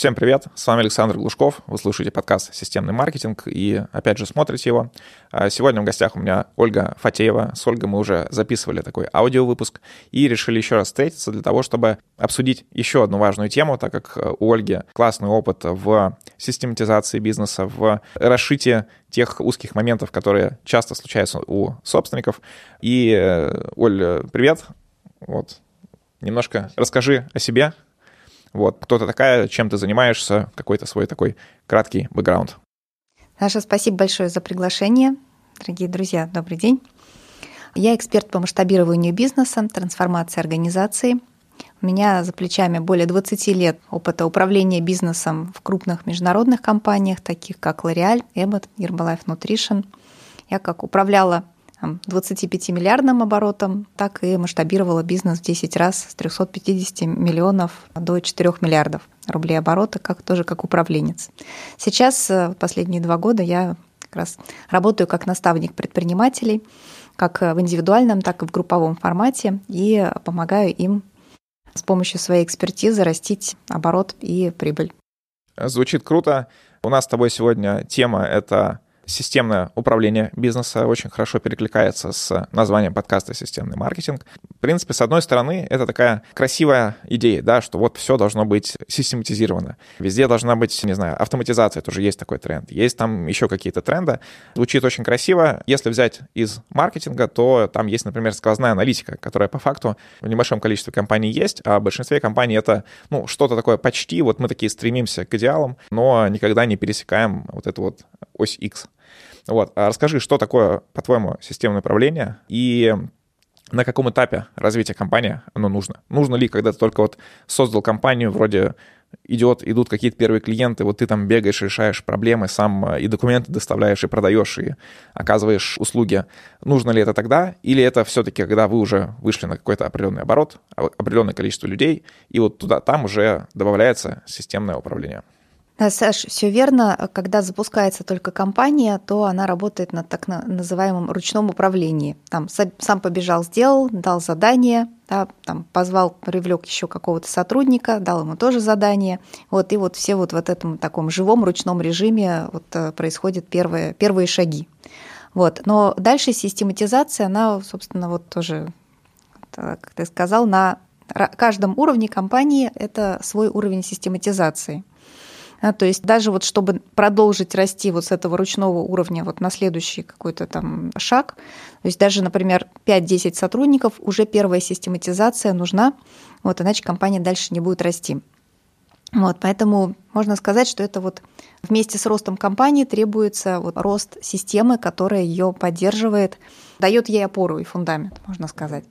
Всем привет, с вами Александр Глушков, вы слушаете подкаст «Системный маркетинг» и опять же смотрите его. А сегодня в гостях у меня Ольга Фатеева. С Ольгой мы уже записывали такой аудиовыпуск и решили еще раз встретиться для того, чтобы обсудить еще одну важную тему, так как у Ольги классный опыт в систематизации бизнеса, в расшитии тех узких моментов, которые часто случаются у собственников. И, э, Оль, привет. Вот. Немножко расскажи о себе, вот, кто ты такая, чем ты занимаешься, какой-то свой такой краткий бэкграунд. Саша, спасибо большое за приглашение. Дорогие друзья, добрый день. Я эксперт по масштабированию бизнеса, трансформации организации. У меня за плечами более 20 лет опыта управления бизнесом в крупных международных компаниях, таких как L'Oreal, Abbott, Herbalife Nutrition. Я как управляла 25-миллиардным оборотом, так и масштабировала бизнес в 10 раз с 350 миллионов до 4 миллиардов рублей оборота, как, тоже как управленец. Сейчас, э, последние два года, я как раз работаю как наставник предпринимателей, как в индивидуальном, так и в групповом формате, и помогаю им с помощью своей экспертизы растить оборот и прибыль. Звучит круто. У нас с тобой сегодня тема — это системное управление бизнеса очень хорошо перекликается с названием подкаста «Системный маркетинг». В принципе, с одной стороны, это такая красивая идея, да, что вот все должно быть систематизировано. Везде должна быть, не знаю, автоматизация, тоже есть такой тренд. Есть там еще какие-то тренды. Звучит очень красиво. Если взять из маркетинга, то там есть, например, сквозная аналитика, которая по факту в небольшом количестве компаний есть, а в большинстве компаний это, ну, что-то такое почти, вот мы такие стремимся к идеалам, но никогда не пересекаем вот эту вот ось X. Вот. А расскажи, что такое, по-твоему, системное управление и на каком этапе развития компании оно нужно? Нужно ли, когда ты только вот создал компанию, вроде идет, идут какие-то первые клиенты, вот ты там бегаешь, решаешь проблемы, сам э, и документы доставляешь, и продаешь, и оказываешь услуги. Нужно ли это тогда? Или это все-таки, когда вы уже вышли на какой-то определенный оборот, определенное количество людей, и вот туда, там уже добавляется системное управление? Да, Саш, все верно. Когда запускается только компания, то она работает на так называемом ручном управлении. Там сам побежал, сделал, дал задание, да, там позвал, привлек еще какого-то сотрудника, дал ему тоже задание. Вот, и вот все вот в этом таком живом ручном режиме вот э, происходят первые, первые шаги. Вот. Но дальше систематизация, она, собственно, вот тоже, как ты сказал, на каждом уровне компании это свой уровень систематизации. Да, то есть даже вот чтобы продолжить расти вот с этого ручного уровня вот на следующий какой-то там шаг, то есть даже, например, 5-10 сотрудников, уже первая систематизация нужна, вот, иначе компания дальше не будет расти. Вот, поэтому можно сказать, что это вот вместе с ростом компании требуется вот рост системы, которая ее поддерживает, дает ей опору и фундамент, можно сказать.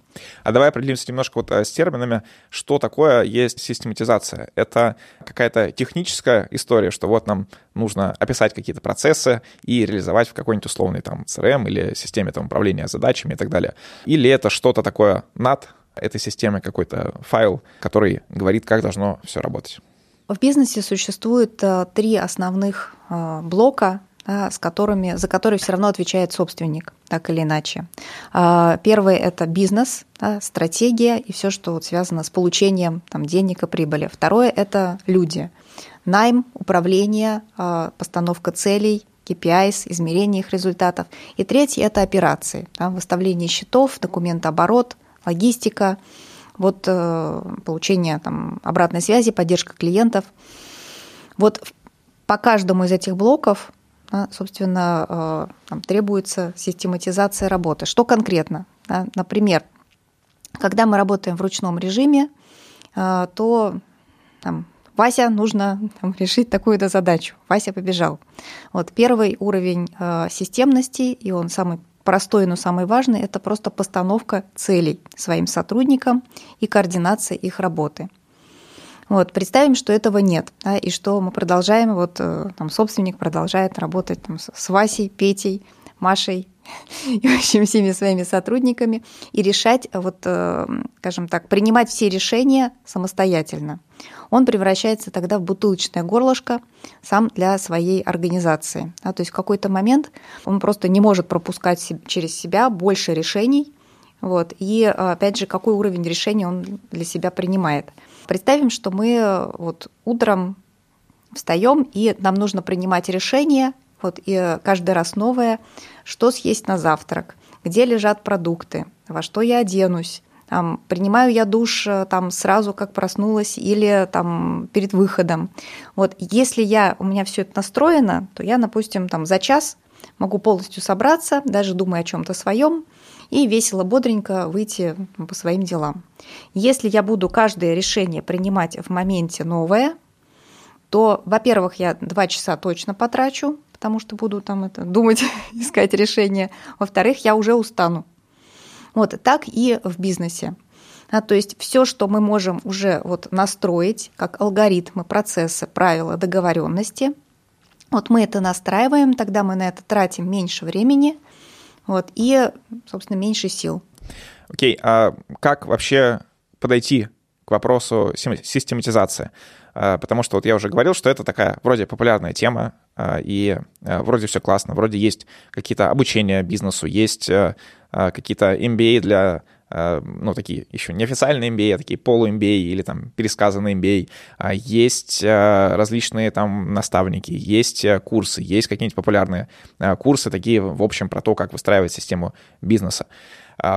А давай определимся немножко вот э, с терминами, что такое есть систематизация. Это какая-то техническая история, что вот нам нужно описать какие-то процессы и реализовать в какой-нибудь условный там CRM или системе там, управления задачами и так далее. Или это что-то такое над этой системой, какой-то файл, который говорит, как должно все работать. В бизнесе существует э, три основных э, блока, да, с которыми, за которые все равно отвечает собственник, так или иначе. А, первый – это бизнес, да, стратегия и все, что вот связано с получением там, денег и прибыли. Второе – это люди. Найм, управление, а, постановка целей, KPIs, измерение их результатов. И третье – это операции, да, выставление счетов, документооборот, логистика – вот э, получение там, обратной связи, поддержка клиентов. Вот по каждому из этих блоков, собственно, э, там, требуется систематизация работы. Что конкретно? Например, когда мы работаем в ручном режиме, э, то там, Вася, нужно там, решить такую-то задачу. Вася побежал. Вот первый уровень системности, и он самый простой, но самый важный – это просто постановка целей своим сотрудникам и координация их работы. Вот, представим, что этого нет, да, и что мы продолжаем, вот э, там собственник продолжает работать там, с Васей, Петей, Машей и, в общем, всеми своими сотрудниками и решать, вот, э, скажем так, принимать все решения самостоятельно он превращается тогда в бутылочное горлышко сам для своей организации. Да, то есть в какой-то момент он просто не может пропускать через себя больше решений, вот, и опять же, какой уровень решения он для себя принимает. Представим, что мы вот утром встаем, и нам нужно принимать решение, вот и каждый раз новое, что съесть на завтрак, где лежат продукты, во что я оденусь, там, принимаю я душ э, там сразу, как проснулась, или там перед выходом. Вот если я, у меня все это настроено, то я, допустим, там за час могу полностью собраться, даже думая о чем-то своем, и весело, бодренько выйти по своим делам. Если я буду каждое решение принимать в моменте новое, то, во-первых, я два часа точно потрачу, потому что буду там это думать, искать решение. Во-вторых, я уже устану. Вот так и в бизнесе. А, то есть все, что мы можем уже вот настроить, как алгоритмы, процессы, правила, договоренности, вот мы это настраиваем, тогда мы на это тратим меньше времени вот, и, собственно, меньше сил. Окей, okay, а как вообще подойти к вопросу систематизации? А, потому что вот я уже говорил, что это такая вроде популярная тема, а, и а, вроде все классно, вроде есть какие-то обучения бизнесу, есть какие-то MBA для ну, такие еще неофициальные MBA, а такие полу-MBA или там пересказанные MBA. Есть различные там наставники, есть курсы, есть какие-нибудь популярные курсы, такие, в общем, про то, как выстраивать систему бизнеса.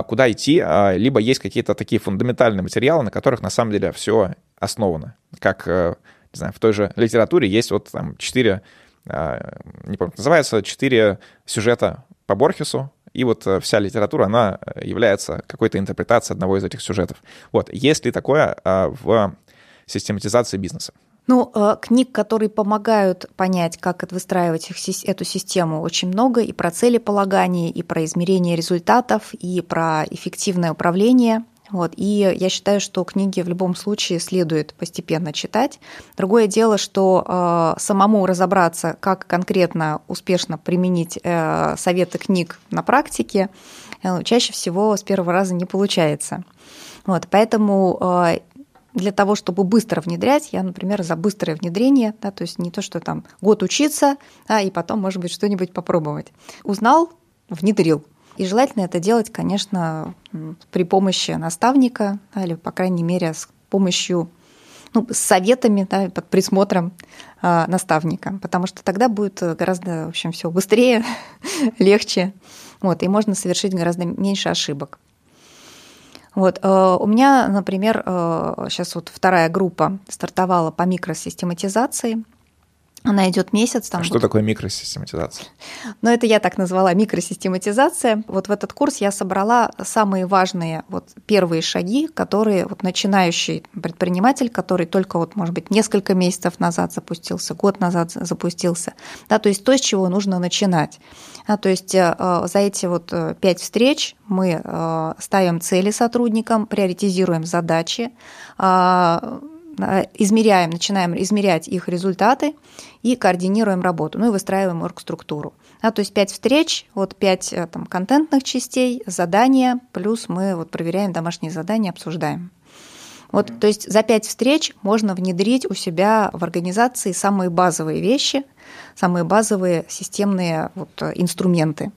Куда идти, либо есть какие-то такие фундаментальные материалы, на которых на самом деле все основано. Как, не знаю, в той же литературе есть вот там четыре а, не помню, называется, четыре сюжета по Борхесу, и вот э, вся литература, она э, является какой-то интерпретацией одного из этих сюжетов. Вот, есть ли такое а, в систематизации бизнеса? Ну, э, книг, которые помогают понять, как выстраивать эту систему, очень много, и про целеполагание, и про измерение результатов, и про эффективное управление. Вот. И я считаю, что книги в любом случае следует постепенно читать. Другое дело, что э, самому разобраться, как конкретно успешно применить э, советы книг на практике, э, чаще всего с первого раза не получается. Вот. Поэтому э, для того, чтобы быстро внедрять, я, например, за быстрое внедрение, да, то есть не то, что там год учиться, а и потом, может быть, что-нибудь попробовать. Узнал, внедрил. И желательно это делать, конечно, при помощи наставника, да, или, по крайней мере, с помощью ну, с советами, да, под присмотром э, наставника, потому что тогда будет гораздо, в общем, все быстрее, легче, вот, и можно совершить гораздо меньше ошибок. Вот, э, у меня, например, э, сейчас вот вторая группа стартовала по микросистематизации. Она идет месяц. Там а что такое микросистематизация? Ну, это я так назвала микросистематизация. Вот в этот курс я собрала самые важные вот первые шаги, которые вот начинающий предприниматель, который только вот, может быть, несколько месяцев назад запустился, год назад запустился, да, то есть то, с чего нужно начинать. Да, то есть э, за эти вот э, пять встреч мы э, ставим цели сотрудникам, приоритизируем задачи, а, измеряем, начинаем измерять их результаты и координируем работу, ну и выстраиваем оргструктуру. Да, то есть пять встреч, вот пять э, там, контентных частей, задания, плюс мы вот проверяем домашние задания, обсуждаем. Вот, то есть за пять встреч можно внедрить у себя в организации самые базовые вещи, самые базовые системные вот, э, инструменты.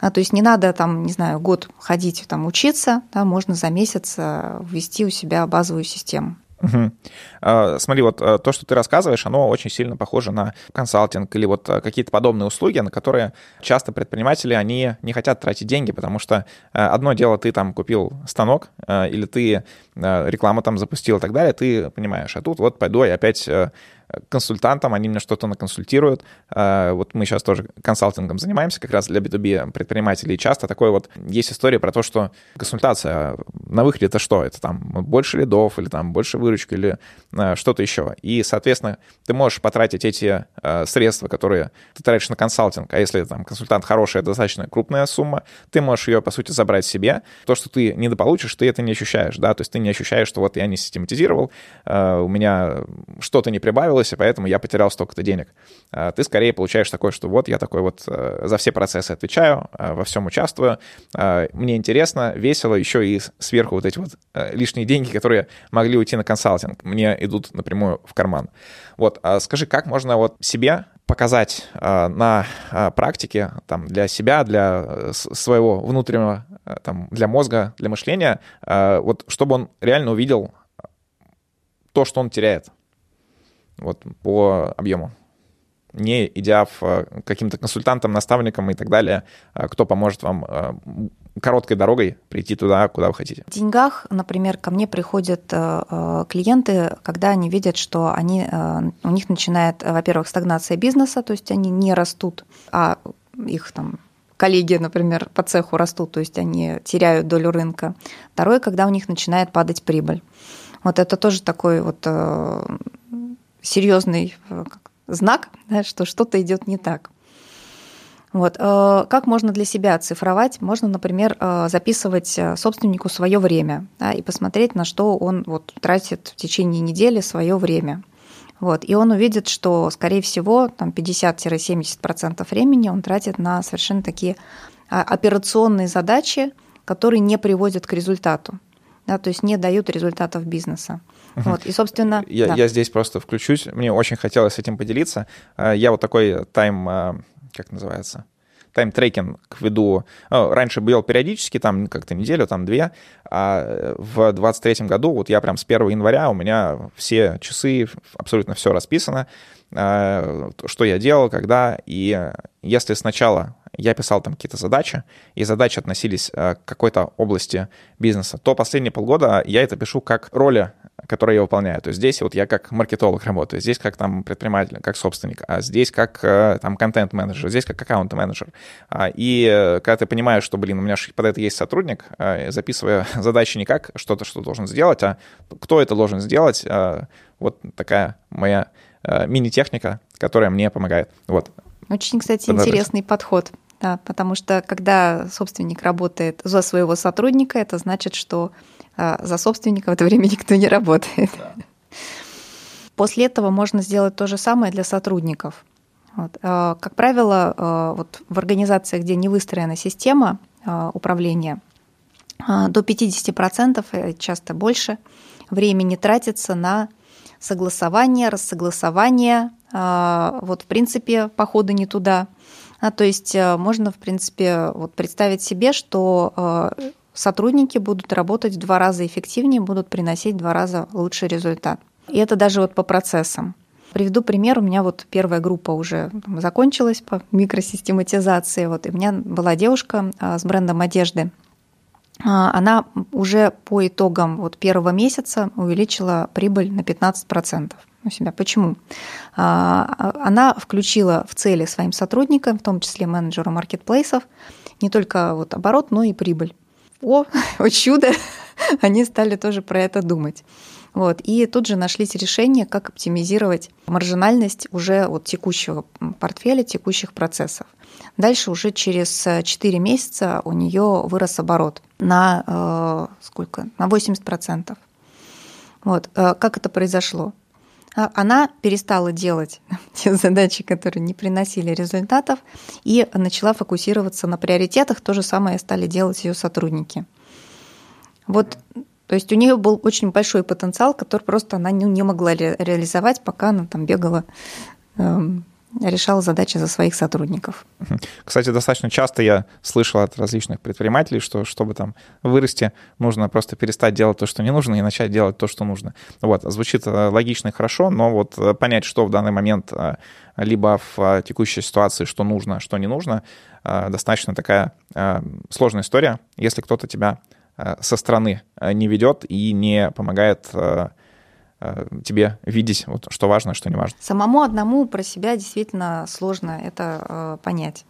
А, то есть не надо там, не знаю, год ходить там учиться, да, можно за месяц э, ввести у себя базовую систему. Угу. Смотри, вот а, то, что ты рассказываешь, оно очень сильно похоже на консалтинг или вот а, какие-то подобные услуги, на которые часто предприниматели, они не хотят тратить деньги, потому что одно дело, ты там купил станок или ты рекламу там запустил и так далее, ты понимаешь, а тут вот пойду я опять консультантам, они мне что-то наконсультируют. А, вот мы сейчас тоже консалтингом занимаемся, как раз для B2B предпринимателей. Часто такое вот есть история про то, что консультация на выходе это что? Это там больше лидов или там больше выручки или а, что-то еще. И, соответственно, ты можешь потратить эти а, средства, которые ты тратишь на консалтинг, а если там консультант хороший, достаточно крупная сумма, ты можешь ее, по сути, забрать себе. То, что ты недополучишь, ты это не ощущаешь, да, то есть ты не ощущаешь, что вот я не систематизировал, у меня что-то не прибавилось, получилось, и поэтому я потерял столько-то денег. А, ты скорее получаешь такое, что вот я такой вот э, за все процессы отвечаю, а, во всем участвую, а, мне интересно, весело, еще и сверху вот эти вот э, лишние деньги, которые могли уйти на консалтинг, мне идут напрямую в карман. Вот, скажи, как можно вот себе показать на практике там, для себя, для э, своего внутреннего, там, для мозга, для мышления, вот, чтобы он реально увидел то, что он теряет вот по объему не идя в э, каким-то консультантам, наставникам и так далее, э, кто поможет вам э, короткой дорогой прийти туда, куда вы хотите. В деньгах, например, ко мне приходят клиенты, когда они видят, что они, у них начинает, во-первых, стагнация бизнеса, то есть они не растут, а их там коллеги, например, по цеху растут, то есть они теряют долю рынка. Второе, когда у них начинает падать прибыль. Вот это тоже такой вот серьезный знак, да, что что-то идет не так. Вот. Э, как можно для себя оцифровать? Можно, например, э, записывать э, собственнику свое время да, и посмотреть, на что он вот, тратит в течение недели свое время. Вот. И он увидит, что, скорее всего, там 50-70% времени он тратит на совершенно такие а, операционные задачи, которые не приводят к результату, да, то есть не дают результатов бизнеса. Вот, и, собственно... Я, да. я здесь просто включусь. Мне очень хотелось с этим поделиться. А, я вот такой тайм... А, как называется? тайм-трекинг веду. Ну, раньше был периодически, там как-то неделю, там две, а в 23 году, вот я прям с 1 января, у меня все часы, абсолютно все расписано, а, что я делал, когда, и если сначала я писал там какие-то задачи, и задачи относились э, к какой-то области бизнеса, то последние полгода я это пишу как роли, которые я выполняю. То есть здесь вот я как маркетолог работаю, здесь как там предприниматель, как собственник, а здесь как э, там контент-менеджер, здесь как аккаунт-менеджер. А, и э, когда ты понимаешь, что, блин, у меня под это есть сотрудник, записывая задачи не как что-то, что должен сделать, а кто это должен сделать, вот такая моя мини-техника, которая мне помогает. Вот. Очень, кстати, интересный подход. Да, потому что когда собственник работает за своего сотрудника, это значит, что а, за собственника в это время никто не работает. Да. После этого можно сделать то же самое для сотрудников. Вот. А, как правило, а, вот в организациях, где не выстроена система управления, до 50%, э, часто больше, времени тратится на согласование, рассогласование, вот в принципе походы не туда – а, то есть э, можно, в принципе, вот представить себе, что э, сотрудники будут работать в два раза эффективнее, будут приносить в два раза лучший результат. И это даже вот по процессам. Приведу пример. У меня вот первая группа уже закончилась по микросистематизации. Вот, и у меня была девушка с брендом одежды. Она уже по итогам вот первого месяца увеличила прибыль на 15% у себя. Почему? А, она включила в цели своим сотрудникам, в том числе менеджеру маркетплейсов, не только вот оборот, но и прибыль. О, о чудо! Они стали тоже про это думать. Вот. И тут же нашлись решения, как оптимизировать маржинальность уже от текущего портфеля, текущих процессов. Дальше уже через 4 месяца у нее вырос оборот на э, сколько? На 80%. Вот. Э, как это произошло? А она перестала делать те задачи, которые не приносили результатов, и начала фокусироваться на приоритетах. То же самое стали делать ее сотрудники. Вот, то есть у нее был очень большой потенциал, который просто она не могла реализовать, пока она там бегала эм, решал задачи за своих сотрудников. Кстати, достаточно часто я слышал от различных предпринимателей, что чтобы там вырасти, нужно просто перестать делать то, что не нужно, и начать делать то, что нужно. Вот, звучит э, логично и хорошо, но вот э, понять, что в данный момент э, либо в текущей ситуации, что нужно, что не нужно, достаточно такая сложная история, если кто-то тебя со стороны не ведет и не помогает Э, тебе видеть, вот, что важно, что не важно. Самому одному про себя действительно сложно это э, понять.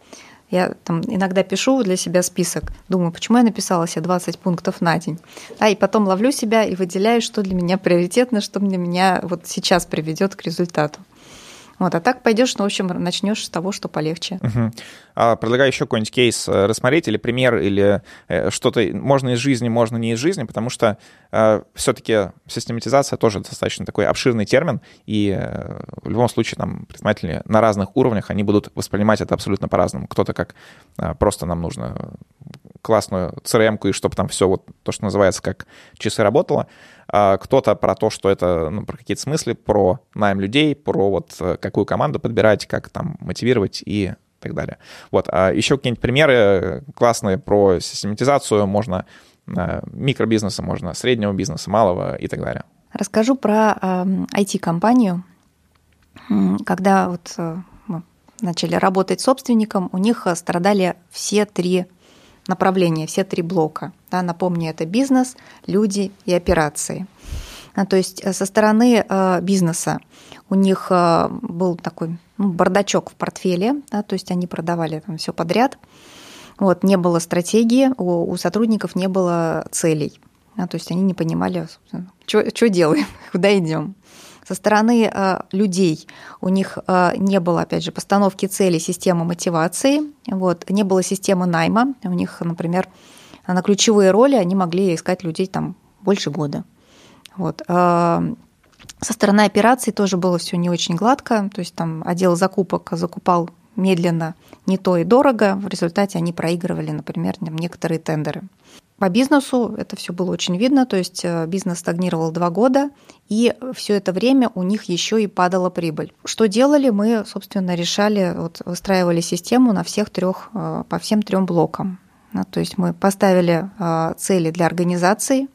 Я там иногда пишу для себя список, думаю, почему я написала себе 20 пунктов на день. А, и потом ловлю себя и выделяю, что для меня приоритетно, что для меня вот сейчас приведет к результату. Вот, а так пойдешь, ну, в общем, начнешь с того, что полегче. Угу. А, предлагаю еще какой-нибудь кейс э, рассмотреть или пример, или э, что-то можно из жизни, можно не из жизни, потому что э, все-таки систематизация тоже достаточно такой обширный термин, и э, в любом случае там предприниматели на разных уровнях, они будут воспринимать это абсолютно по-разному. Кто-то как э, просто нам нужно классную CRM-ку, и чтобы там все вот то, что называется, как часы работало. А кто-то про то, что это, ну, про какие-то смыслы, про найм людей, про вот э, какую команду подбирать, как там мотивировать и так далее. Вот. А еще какие-нибудь примеры классные про систематизацию можно э, микробизнеса, можно среднего бизнеса, малого и так далее. Расскажу про э, IT-компанию, когда вот мы начали работать собственником, у них страдали все три направления, все три блока. Да, напомню, это бизнес, люди и операции. А, то есть со стороны бизнеса у них был такой ну, бардачок в портфеле, да, то есть они продавали там все подряд. Вот, не было стратегии, у, у сотрудников не было целей. Да, то есть они не понимали, что делаем, куда идем. Со стороны э, людей у них э, не было, опять же, постановки целей, системы мотивации, вот, не было системы найма. У них, например, на ключевые роли они могли искать людей там больше года. Вот. Э, со стороны операций тоже было все не очень гладко, то есть там отдел закупок закупал медленно, не то и дорого. В результате они проигрывали, например, некоторые тендеры. По бизнесу это все было очень видно, то есть э, бизнес стагнировал два года, и все это время у них еще и падала прибыль. Что делали? Мы, собственно, решали, вот, выстраивали систему на всех трех, э, по всем трем блокам. То есть мы поставили э, цели для организации,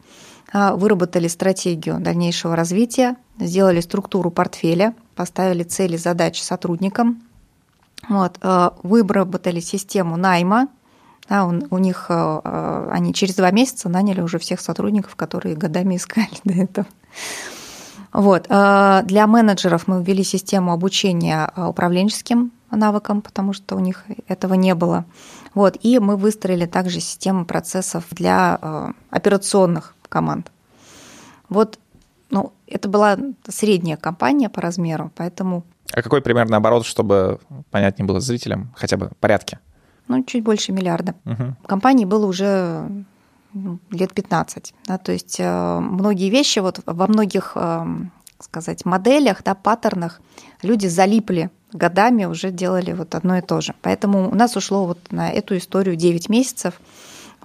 выработали стратегию дальнейшего развития, сделали структуру портфеля, поставили цели, задачи сотрудникам, вот, выработали систему найма, да, у, у них э, э, они через два месяца наняли уже всех сотрудников, которые годами искали до этого. Вот. Для менеджеров мы ввели систему обучения управленческим навыкам, потому что у них этого не было. Вот. И мы выстроили также систему процессов для операционных команд. Вот ну, это была средняя компания по размеру, поэтому... А какой примерно оборот, чтобы понятнее было зрителям, хотя бы порядке? Ну, чуть больше миллиарда. Угу. Компании было уже ну, лет 15. Да, то есть э, многие вещи вот во многих, э, сказать, моделях, да, паттернах люди залипли годами, уже делали вот одно и то же. Поэтому у нас ушло вот на эту историю 9 месяцев –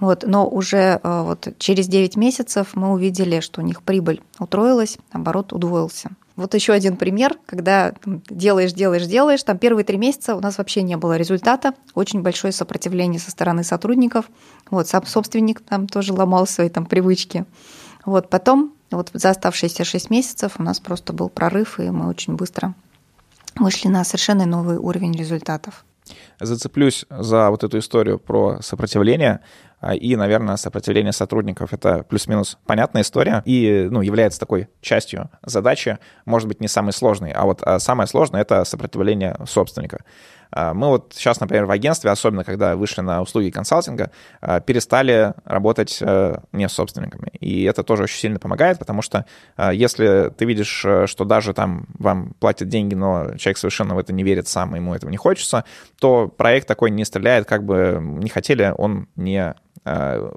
вот, но уже э, вот через 9 месяцев мы увидели, что у них прибыль утроилась, оборот удвоился. Вот еще один пример, когда делаешь, делаешь, делаешь, там первые три месяца у нас вообще не было результата, очень большое сопротивление со стороны сотрудников, вот сам собственник там тоже ломал свои там привычки. Вот потом, вот за оставшиеся 6 месяцев у нас просто был прорыв, и мы очень быстро вышли на совершенно новый уровень результатов. Зацеплюсь за вот эту историю про сопротивление. А, и, наверное, сопротивление сотрудников — это плюс-минус понятная история и ну, является такой частью задачи, может быть, не самой сложной, а вот а самое сложное — это сопротивление собственника. А, мы вот сейчас, например, в агентстве, особенно когда вышли на услуги консалтинга, перестали работать э, не с собственниками. И это тоже очень сильно помогает, потому что если ты видишь, э, что даже там вам платят деньги, но человек совершенно в это не верит сам, ему этого не хочется, то проект такой не стреляет, как бы не хотели, он не Э,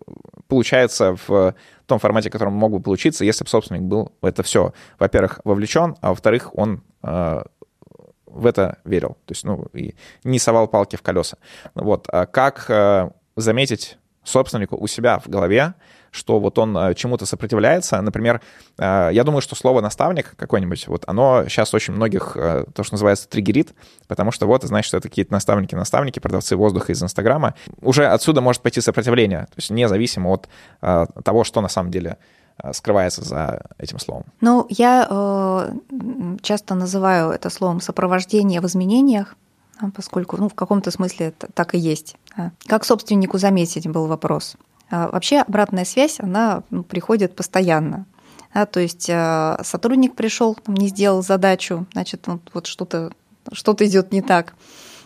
получается в том формате, в котором мог бы получиться, если бы собственник был в это все, во-первых, вовлечен, а во-вторых, он в это верил, то есть, ну, и не совал палки в колеса. Вот, а как э, заметить собственнику у себя в голове, что вот он э, чему-то сопротивляется. Например, э, я думаю, что слово «наставник» какой-нибудь, вот оно сейчас очень многих, то, что называется, триггерит, потому что вот, значит, это какие-то наставники-наставники, продавцы воздуха из Инстаграма. Уже отсюда может пойти сопротивление, то есть независимо от того, что на самом деле скрывается за этим словом? Ну, я э, часто называю это словом сопровождение в изменениях, поскольку ну, в каком-то смысле это так и есть. Как собственнику заметить, был вопрос. А, вообще обратная связь, она ну, приходит постоянно. Да, то есть а, сотрудник пришел, не сделал задачу, значит, вот, вот что-то что идет не так.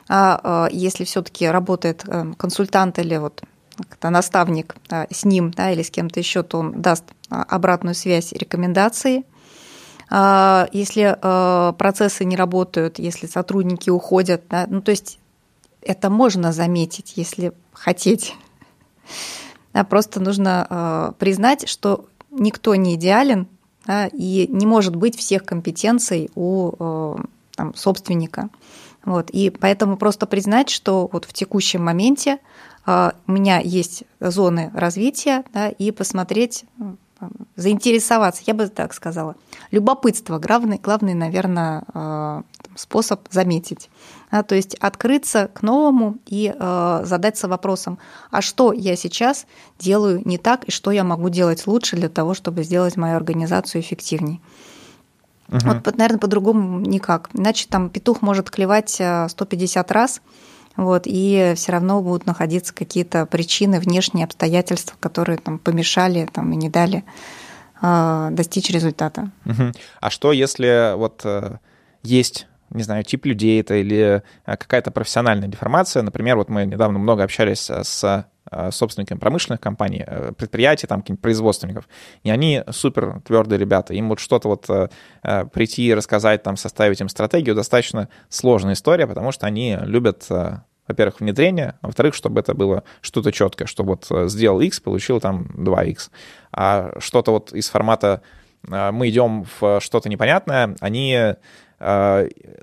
А, а если все-таки работает э, консультант или вот наставник с ним да, или с кем-то еще, то он даст обратную связь, рекомендации. Если процессы не работают, если сотрудники уходят, да, ну то есть это можно заметить, если хотеть. Просто нужно признать, что никто не идеален, да, и не может быть всех компетенций у там, собственника. Вот, и поэтому просто признать, что вот в текущем моменте у меня есть зоны развития, да, и посмотреть, заинтересоваться, я бы так сказала. Любопытство главный, главный наверное, э, способ заметить. Да, то есть открыться к новому и э, задаться вопросом, а что я сейчас делаю не так и что я могу делать лучше для того, чтобы сделать мою организацию эффективней. Угу. Вот, наверное, по-другому никак. Иначе там петух может клевать 150 раз, вот, и все равно будут находиться какие-то причины, внешние обстоятельства, которые там помешали там, и не дали э, достичь результата. Угу. А что, если вот э, есть не знаю, тип людей это или э, какая-то профессиональная деформация. Например, вот мы недавно много общались с собственниками промышленных компаний, предприятий, там, каких-нибудь производственников, и они супер твердые ребята. Им вот что-то вот прийти и рассказать, там, составить им стратегию достаточно сложная история, потому что они любят во-первых, внедрение, а во-вторых, чтобы это было что-то четкое, что вот сделал X, получил там 2X. А что-то вот из формата мы идем в что-то непонятное, они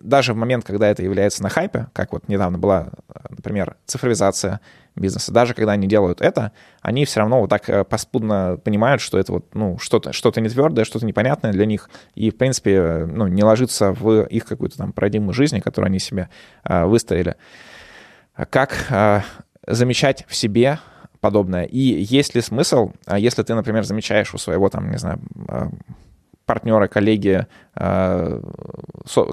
даже в момент, когда это является на хайпе, как вот недавно была, например, цифровизация бизнеса, даже когда они делают это, они все равно вот так э, поспудно понимают, что это вот, ну, что-то что не твердое, что-то непонятное для них, и, в принципе, э, ну, не ложится в их какую-то там парадигму жизни, которую они себе а, выставили. Как а, замечать в себе подобное? И есть ли смысл, если ты, например, замечаешь у своего, там, не знаю, партнера, коллеги, э,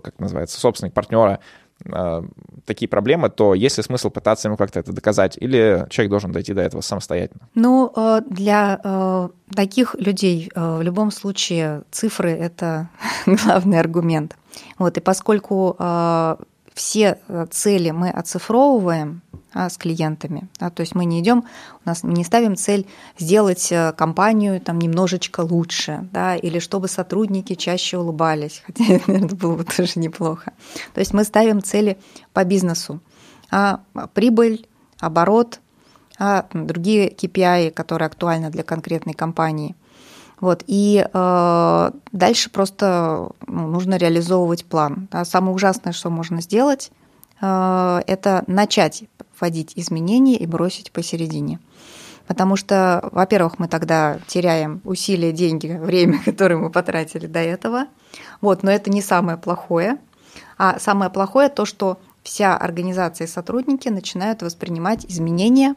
как называется, собственник партнера э, такие проблемы, то есть ли смысл пытаться ему как-то это доказать, или человек должен дойти до этого самостоятельно? Ну, э, для таких людей в любом случае цифры — это главный аргумент. Вот, и поскольку все цели мы оцифровываем, с клиентами. Да, то есть мы не идем, у нас не ставим цель сделать э, компанию там немножечко лучше, да, или чтобы сотрудники чаще улыбались, хотя это, было бы тоже неплохо. То есть мы ставим цели по бизнесу. А прибыль, оборот, а другие KPI, которые актуальны для конкретной компании. Вот, и э, дальше просто ну, нужно реализовывать план. Да. Самое ужасное, что можно сделать, э, это начать вводить изменения и бросить посередине. Потому что, во-первых, мы тогда теряем усилия, деньги, время, которое мы потратили до этого. Вот, но это не самое плохое. А самое плохое то, что вся организация и сотрудники начинают воспринимать изменения,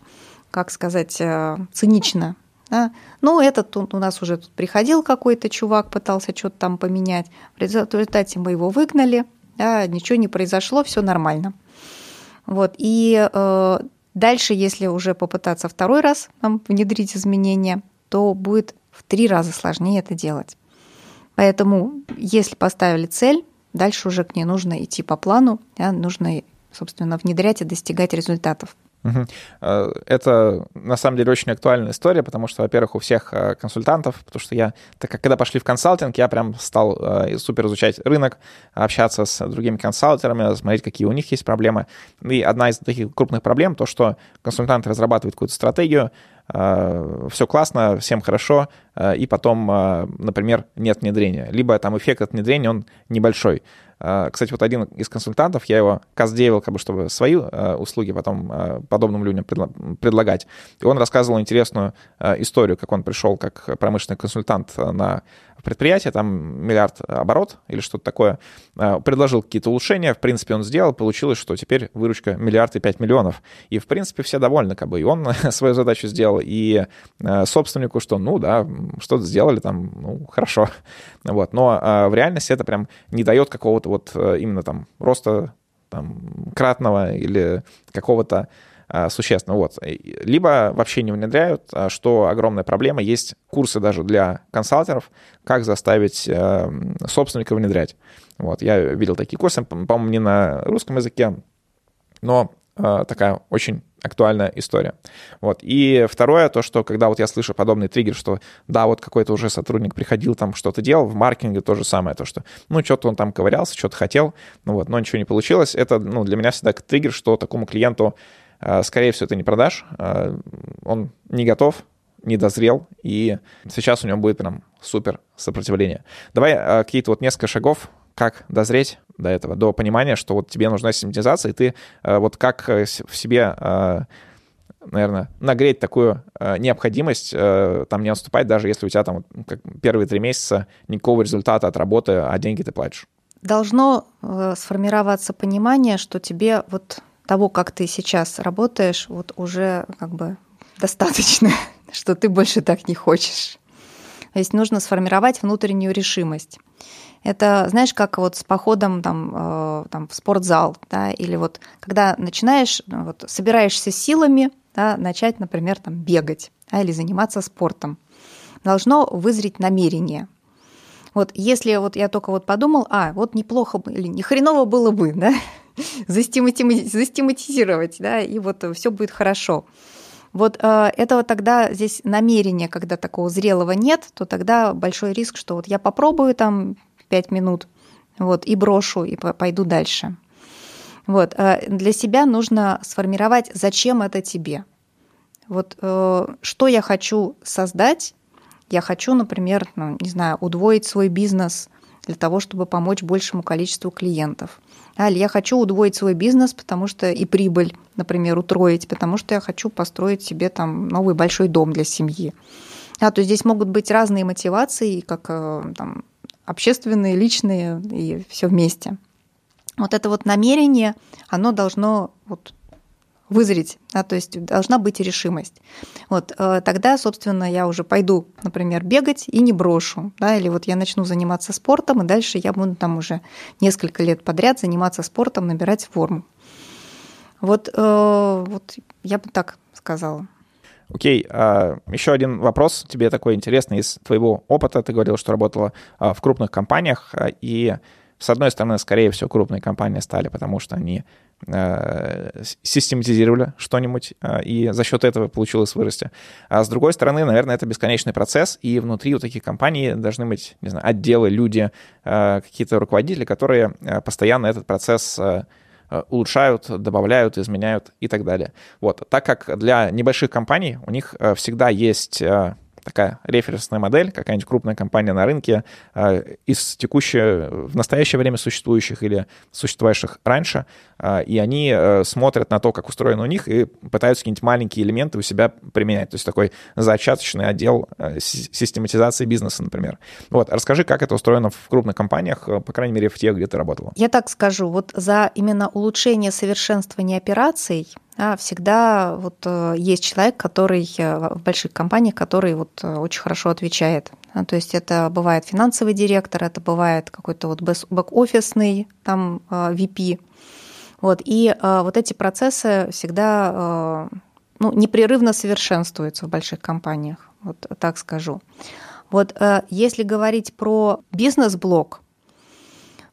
как сказать, э, цинично. Да? Ну, этот у нас уже тут приходил какой-то чувак, пытался что-то там поменять. В результате мы его выгнали, да, ничего не произошло, все нормально. Вот. И э, дальше, если уже попытаться второй раз там, внедрить изменения, то будет в три раза сложнее это делать. Поэтому, если поставили цель, дальше уже к ней нужно идти по плану, да, нужно, собственно, внедрять и достигать результатов. Э, это на самом деле очень актуальная история, потому что, во-первых, у всех э, консультантов, потому что я, так как когда пошли в консалтинг, я прям стал э, супер изучать рынок, общаться с другими консалтерами, смотреть, какие у них есть проблемы. И одна из таких крупных проблем то, что консультанты разрабатывают какую-то стратегию, все классно, всем хорошо, и потом, например, нет внедрения. Либо там эффект от внедрения, он небольшой. А, кстати, вот один из консультантов, я его каздевил, как бы, чтобы свои а, услуги потом а, подобным людям предлагать. И он рассказывал интересную историю, как он пришел как промышленный консультант на предприятие, там миллиард оборот или что-то такое, предложил какие-то улучшения, в принципе, он сделал, получилось, что теперь выручка миллиард и пять миллионов. И, в принципе, все довольны, как бы, и он свою задачу сделал, и собственнику, что, ну, да, что-то сделали там, ну, хорошо, вот. Но в реальности это прям не дает какого-то вот именно там роста там, кратного или какого-то а, существенно. Вот. Либо вообще не внедряют, а, что огромная проблема. Есть курсы даже для консалтеров, как заставить э, собственника внедрять. Вот. Я видел такие курсы, по-моему, не на русском языке, но э, такая очень актуальная история. Вот. И второе, то, что когда вот я слышу подобный триггер, что да, вот какой-то уже сотрудник приходил, там что-то делал, в маркетинге то же самое, то, что, ну, что-то он там ковырялся, что-то хотел, ну вот, но ничего не получилось, это, ну, для меня всегда триггер, что такому клиенту а, скорее всего, ты не продашь. А, он не готов, не дозрел, и сейчас у него будет прям супер сопротивление. Давай какие-то вот несколько шагов, как дозреть до этого, до понимания, что вот тебе нужна систематизация, и ты вот как э, в себе наверное, нагреть такую необходимость, там не отступать, даже если у тебя там как первые три месяца никакого результата от работы, а деньги ты платишь. Должно э, сформироваться понимание, что тебе вот того, как ты сейчас работаешь, вот уже как бы достаточно, что ты больше так не хочешь. То есть нужно сформировать внутреннюю решимость. Это, знаешь, как вот с походом там, э, там, в спортзал, да, или вот когда начинаешь, вот, собираешься силами, да, начать, например, там, бегать да, или заниматься спортом. Должно вызреть намерение. Вот если вот я только вот подумал, а, вот неплохо бы, или не хреново было бы, да, застиматизировать, да, и вот все будет хорошо. Вот э, этого тогда здесь намерения, когда такого зрелого нет, то тогда большой риск, что вот я попробую там 5 минут, вот, и брошу, и пойду дальше. Вот, э, для себя нужно сформировать, зачем это тебе. Вот э, что я хочу создать, я хочу, например, ну, не знаю, удвоить свой бизнес для того, чтобы помочь большему количеству клиентов. А, или я хочу удвоить свой бизнес, потому что и прибыль, например, утроить, потому что я хочу построить себе там новый большой дом для семьи. А, то здесь могут быть разные мотивации, как э, там, общественные, личные и все вместе. Вот это вот намерение, оно должно вот вызреть, да, то есть должна быть решимость. Вот э, тогда, собственно, я уже пойду, например, бегать и не брошу, да, или вот я начну заниматься спортом, и дальше я буду там уже несколько лет подряд заниматься спортом, набирать форму. Вот, э, вот я бы так сказала. Окей, а еще один вопрос тебе такой интересный из твоего опыта. Ты говорил, что работала а, в крупных компаниях, а, и с одной стороны, скорее всего, крупные компании стали, потому что они систематизировали что-нибудь, э, и за счет этого получилось вырасти. А с другой стороны, наверное, это бесконечный процесс, и внутри у таких компаний должны быть, не знаю, отделы, люди, э, какие-то руководители, которые постоянно этот процесс улучшают, добавляют, изменяют и так далее. Вот. Так как для небольших компаний у них всегда есть такая референсная модель, какая-нибудь крупная компания на рынке э, из текущих, в настоящее время существующих или существовавших раньше, э, и они э, смотрят на то, как устроено у них, и пытаются какие-нибудь маленькие элементы у себя применять. То есть такой зачаточный отдел систематизации бизнеса, например. Вот, расскажи, как это устроено в крупных компаниях, по крайней мере, в тех, где ты работала. Я так скажу, вот за именно улучшение совершенствования операций да, всегда вот э, есть человек, который э, в больших компаниях, который вот э, очень хорошо отвечает. То есть это бывает финансовый директор, это бывает какой-то вот бэк-офисный там VP. Вот, и вот эти процессы всегда ну, непрерывно совершенствуются в больших компаниях, вот так скажу. Вот если говорить про бизнес-блок,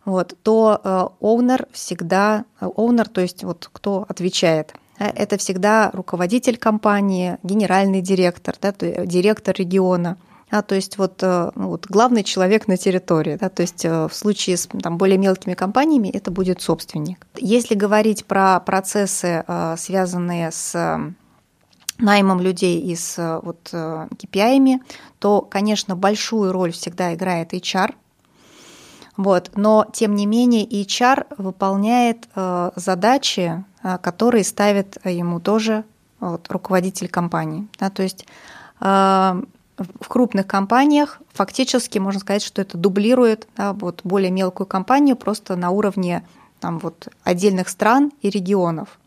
вот, то owner всегда, owner, то есть вот кто отвечает – это всегда руководитель компании, генеральный директор, да, директор региона. А, то есть вот, э, ну, вот главный человек на территории, да, то есть э, в случае с там, более мелкими компаниями это будет собственник. Если говорить про процессы, связанные с наймом людей и с вот, KPI, то, конечно, большую роль всегда играет HR, вот, но тем не менее HR выполняет задачи а, который ставит ему тоже вот, руководитель компании. Да, то есть а, в крупных компаниях фактически можно сказать, что это дублирует да, вот более мелкую компанию просто на уровне там, вот, отдельных стран и регионов,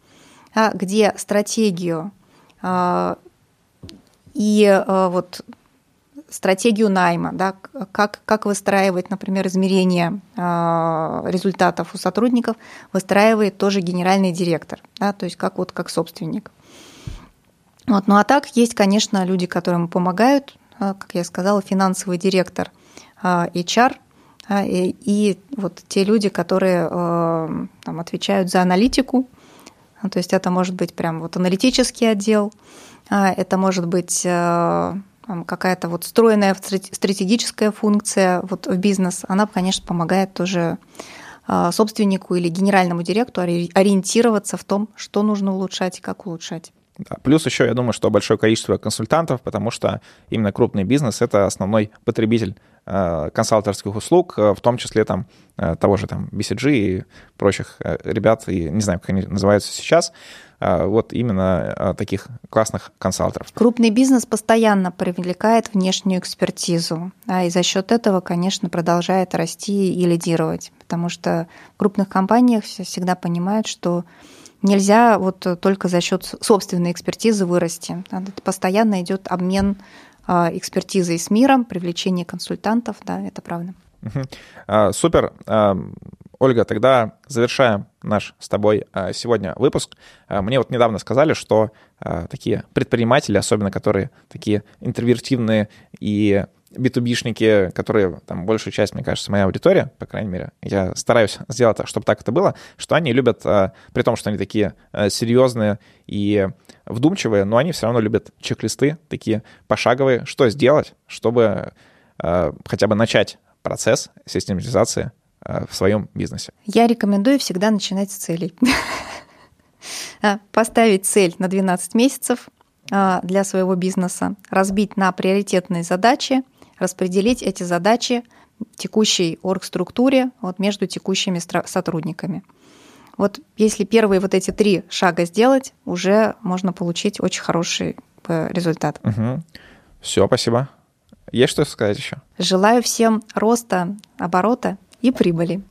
да, где стратегию а, и вот стратегию найма, да, как, как выстраивать, например, измерение э, результатов у сотрудников, выстраивает тоже генеральный директор, да, то есть как, вот, как собственник. Вот. Ну а так есть, конечно, люди, которым помогают, э, как я сказала, финансовый директор э, HR, и, и вот те люди, которые там, отвечают за аналитику, то есть это может быть прям вот аналитический отдел, это может быть какая-то вот встроенная стратегическая функция вот в бизнес, она, конечно, помогает тоже а, собственнику или генеральному директору ориентироваться в том, что нужно улучшать и как улучшать. Да. Плюс еще, я думаю, что большое количество консультантов, потому что именно крупный бизнес — это основной потребитель э, консалтерских услуг, э, в том числе там э, того же там BCG и прочих э, ребят, и не знаю, как они называются сейчас, э, вот именно э, таких классных консалтеров. Крупный бизнес постоянно привлекает внешнюю экспертизу, да, и за счет этого, конечно, продолжает расти и лидировать, потому что в крупных компаниях всегда понимают, что нельзя вот только за счет собственной экспертизы вырасти. Это постоянно идет обмен а, экспертизой с миром, привлечение консультантов, да, это правда. Угу. Супер. Ольга, тогда завершаем наш с тобой сегодня выпуск. Мне вот недавно сказали, что такие предприниматели, особенно которые такие интровертивные и B2B-шники, которые там большую часть, мне кажется, моя аудитория, по крайней мере, я стараюсь сделать так, чтобы так это было, что они любят, а, при том, что они такие а, серьезные и вдумчивые, но они все равно любят чек-листы, такие пошаговые, что сделать, чтобы а, хотя бы начать процесс систематизации в своем бизнесе. Я рекомендую всегда начинать с целей. Поставить цель на 12 месяцев для своего бизнеса, разбить на приоритетные задачи – распределить эти задачи текущей оргструктуре вот, между текущими сотрудниками. Вот если первые вот эти три шага сделать, уже можно получить очень хороший э, результат. Угу. Все, спасибо. Есть что сказать еще? Желаю всем роста оборота и прибыли.